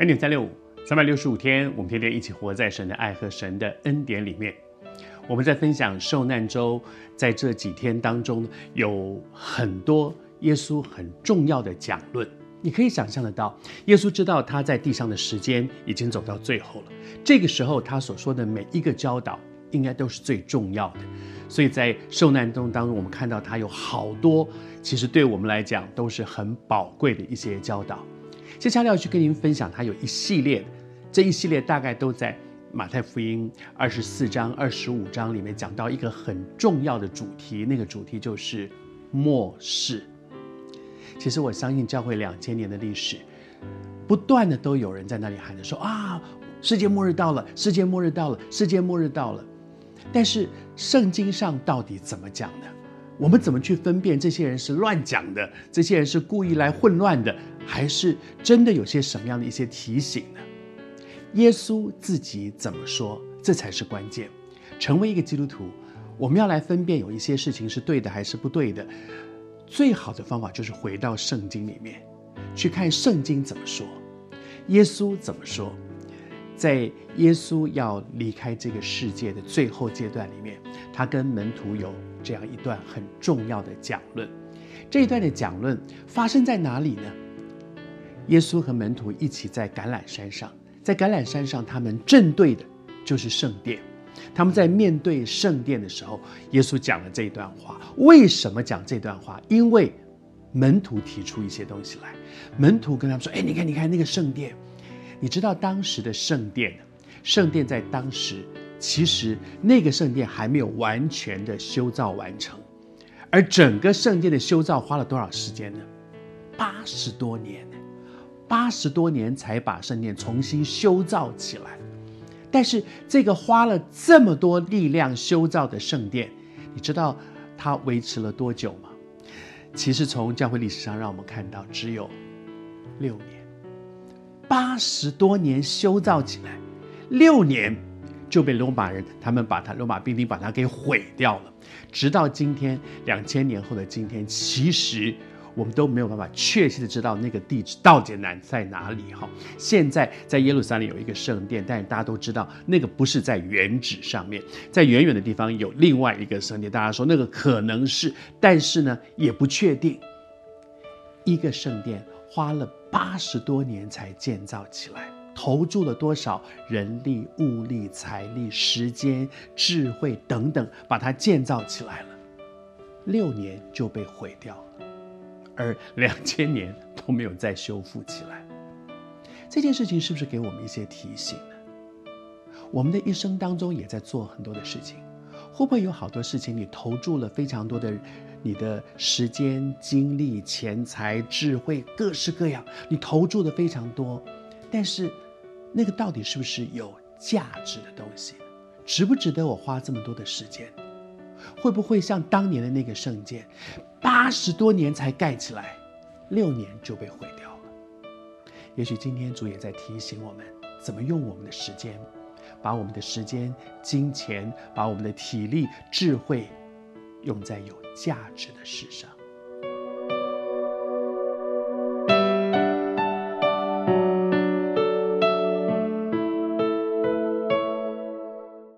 恩典三六五，三百六十五天，我们天天一起活在神的爱和神的恩典里面。我们在分享受难周，在这几天当中，有很多耶稣很重要的讲论。你可以想象得到，耶稣知道他在地上的时间已经走到最后了。这个时候，他所说的每一个教导，应该都是最重要的。所以在受难周当中，我们看到他有好多，其实对我们来讲都是很宝贵的一些教导。接下来要去跟您分享，它有一系列，这一系列大概都在马太福音二十四章、二十五章里面讲到一个很重要的主题，那个主题就是末世。其实我相信教会两千年的历史，不断的都有人在那里喊着说啊，世界末日到了，世界末日到了，世界末日到了。但是圣经上到底怎么讲的？我们怎么去分辨这些人是乱讲的，这些人是故意来混乱的？还是真的有些什么样的一些提醒呢？耶稣自己怎么说？这才是关键。成为一个基督徒，我们要来分辨有一些事情是对的还是不对的。最好的方法就是回到圣经里面去看圣经怎么说，耶稣怎么说。在耶稣要离开这个世界的最后阶段里面，他跟门徒有这样一段很重要的讲论。这一段的讲论发生在哪里呢？耶稣和门徒一起在橄榄山上，在橄榄山上，他们正对的就是圣殿。他们在面对圣殿的时候，耶稣讲了这一段话。为什么讲这段话？因为门徒提出一些东西来。门徒跟他们说：“哎，你看，你看那个圣殿，你知道当时的圣殿，圣殿在当时其实那个圣殿还没有完全的修造完成，而整个圣殿的修造花了多少时间呢？八十多年。”八十多年才把圣殿重新修造起来，但是这个花了这么多力量修造的圣殿，你知道它维持了多久吗？其实从教会历史上让我们看到，只有六年。八十多年修造起来，六年就被罗马人他们把它罗马兵丁把它给毁掉了。直到今天，两千年后的今天，其实。我们都没有办法确切的知道那个地址到底难在哪里哈。现在在耶路撒冷有一个圣殿，但是大家都知道那个不是在原址上面，在远远的地方有另外一个圣殿。大家说那个可能是，但是呢也不确定。一个圣殿花了八十多年才建造起来，投注了多少人力、物力、财力、时间、智慧等等，把它建造起来了，六年就被毁掉了。而两千年都没有再修复起来，这件事情是不是给我们一些提醒呢？我们的一生当中也在做很多的事情，会不会有好多事情你投注了非常多的你的时间、精力、钱财、智慧，各式各样，你投注的非常多，但是那个到底是不是有价值的东西？值不值得我花这么多的时间？会不会像当年的那个圣殿，八十多年才盖起来，六年就被毁掉了？也许今天主也在提醒我们，怎么用我们的时间，把我们的时间、金钱，把我们的体力、智慧，用在有价值的事上。